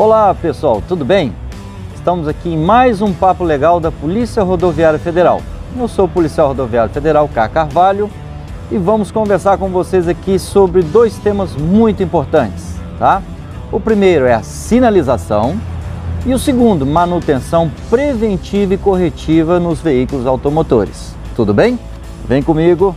Olá pessoal, tudo bem? Estamos aqui em mais um papo legal da Polícia Rodoviária Federal. Eu sou o policial rodoviário federal K. Carvalho e vamos conversar com vocês aqui sobre dois temas muito importantes, tá? O primeiro é a sinalização e o segundo, manutenção preventiva e corretiva nos veículos automotores. Tudo bem? Vem comigo.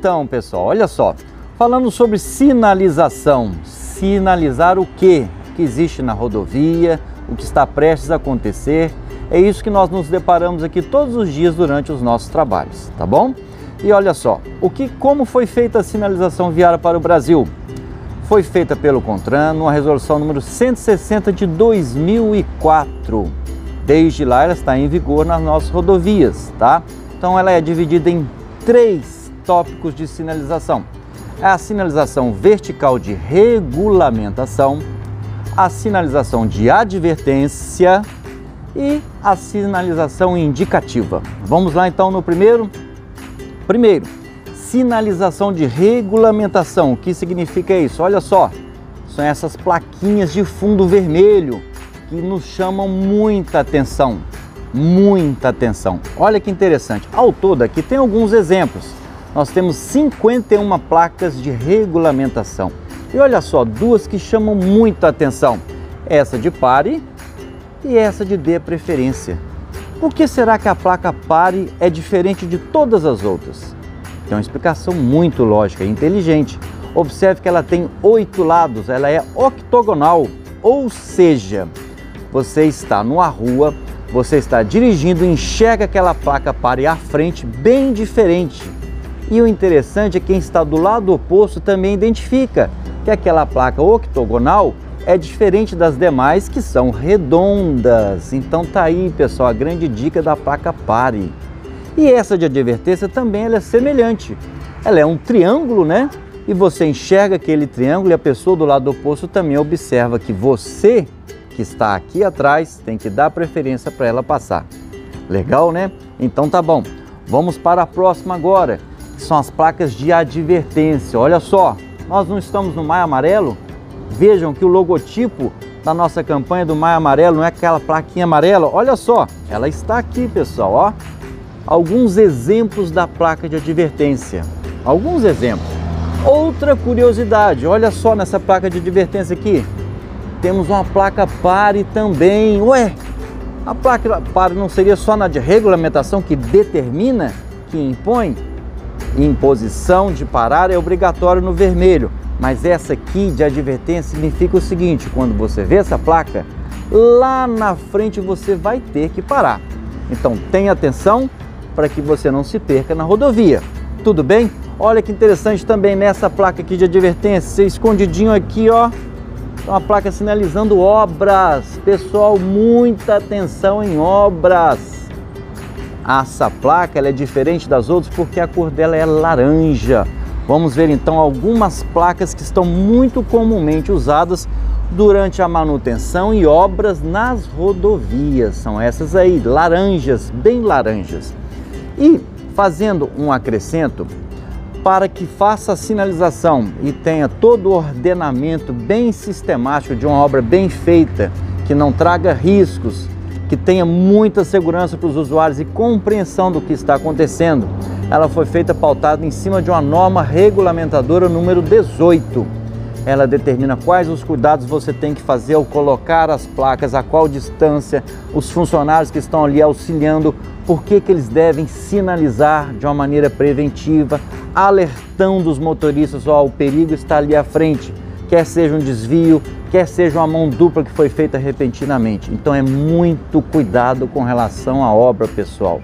Então, pessoal, olha só. Falando sobre sinalização. Sinalizar o que? que existe na rodovia, o que está prestes a acontecer. É isso que nós nos deparamos aqui todos os dias durante os nossos trabalhos, tá bom? E olha só, o que, como foi feita a sinalização viária para o Brasil? Foi feita pelo CONTRAN, numa resolução número 160 de 2004. Desde lá ela está em vigor nas nossas rodovias, tá? Então ela é dividida em três tópicos de sinalização. É a sinalização vertical de regulamentação, a sinalização de advertência e a sinalização indicativa. Vamos lá então no primeiro? Primeiro, sinalização de regulamentação. O que significa isso? Olha só, são essas plaquinhas de fundo vermelho que nos chamam muita atenção. Muita atenção. Olha que interessante. Ao todo aqui tem alguns exemplos. Nós temos 51 placas de regulamentação. E olha só, duas que chamam muito a atenção. Essa de pare e essa de dê preferência. Por que será que a placa pare é diferente de todas as outras? Tem uma explicação muito lógica e inteligente. Observe que ela tem oito lados, ela é octogonal, ou seja, você está numa rua, você está dirigindo, enxerga aquela placa pare à frente bem diferente. E o interessante é que quem está do lado oposto também identifica que aquela placa octogonal é diferente das demais que são redondas. Então tá aí, pessoal, a grande dica da placa pare. E essa de advertência também ela é semelhante. Ela é um triângulo, né? E você enxerga aquele triângulo e a pessoa do lado oposto também observa que você que está aqui atrás tem que dar preferência para ela passar. Legal, né? Então tá bom. Vamos para a próxima agora, que são as placas de advertência. Olha só, nós não estamos no Maio Amarelo? Vejam que o logotipo da nossa campanha do Maio Amarelo não é aquela plaquinha amarela. Olha só, ela está aqui, pessoal, ó. Alguns exemplos da placa de advertência. Alguns exemplos. Outra curiosidade, olha só nessa placa de advertência aqui. Temos uma placa pare também. Ué, a placa pare não seria só na de regulamentação que determina, que impõe? Imposição de parar é obrigatório no vermelho, mas essa aqui de advertência significa o seguinte: quando você vê essa placa, lá na frente você vai ter que parar. Então tenha atenção para que você não se perca na rodovia. Tudo bem? Olha que interessante também nessa placa aqui de advertência, escondidinho aqui, ó, uma placa sinalizando obras. Pessoal, muita atenção em obras. Essa placa ela é diferente das outras porque a cor dela é laranja. Vamos ver então algumas placas que estão muito comumente usadas durante a manutenção e obras nas rodovias. São essas aí, laranjas, bem laranjas. E fazendo um acrescento, para que faça a sinalização e tenha todo o ordenamento bem sistemático de uma obra bem feita, que não traga riscos, que tenha muita segurança para os usuários e compreensão do que está acontecendo. Ela foi feita pautada em cima de uma norma regulamentadora número 18. Ela determina quais os cuidados você tem que fazer ao colocar as placas, a qual distância, os funcionários que estão ali auxiliando, por que, que eles devem sinalizar de uma maneira preventiva, alertando os motoristas, ó, o perigo está ali à frente quer seja um desvio, quer seja uma mão dupla que foi feita repentinamente. Então é muito cuidado com relação à obra, pessoal.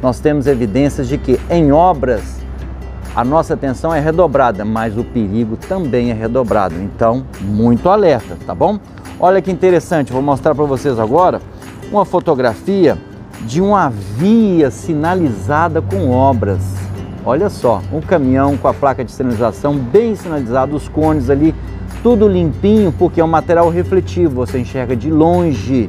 Nós temos evidências de que em obras a nossa atenção é redobrada, mas o perigo também é redobrado. Então, muito alerta, tá bom? Olha que interessante, vou mostrar para vocês agora uma fotografia de uma via sinalizada com obras. Olha só, um caminhão com a placa de sinalização bem sinalizado, os cones ali tudo limpinho porque é um material refletivo, você enxerga de longe.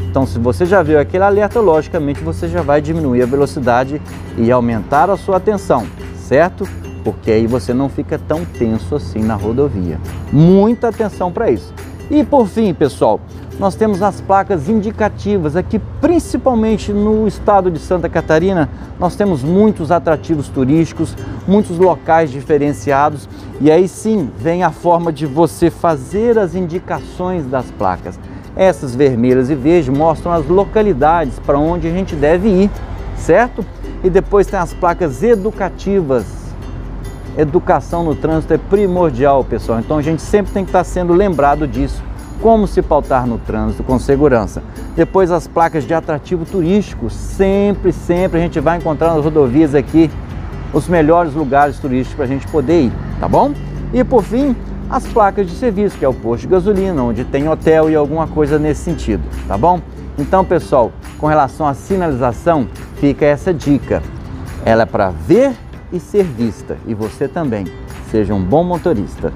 Então, se você já viu aquele alerta, logicamente você já vai diminuir a velocidade e aumentar a sua atenção, certo? Porque aí você não fica tão tenso assim na rodovia. Muita atenção para isso. E por fim, pessoal, nós temos as placas indicativas aqui, principalmente no estado de Santa Catarina. Nós temos muitos atrativos turísticos, muitos locais diferenciados, e aí sim vem a forma de você fazer as indicações das placas. Essas vermelhas e verdes mostram as localidades para onde a gente deve ir, certo? E depois tem as placas educativas. Educação no trânsito é primordial, pessoal. Então a gente sempre tem que estar sendo lembrado disso como se pautar no trânsito com segurança. Depois as placas de atrativo turístico, sempre, sempre a gente vai encontrar nas rodovias aqui os melhores lugares turísticos para a gente poder ir, tá bom? E por fim, as placas de serviço, que é o posto de gasolina, onde tem hotel e alguma coisa nesse sentido, tá bom? Então, pessoal, com relação à sinalização, fica essa dica. Ela é para ver e ser vista, e você também. Seja um bom motorista.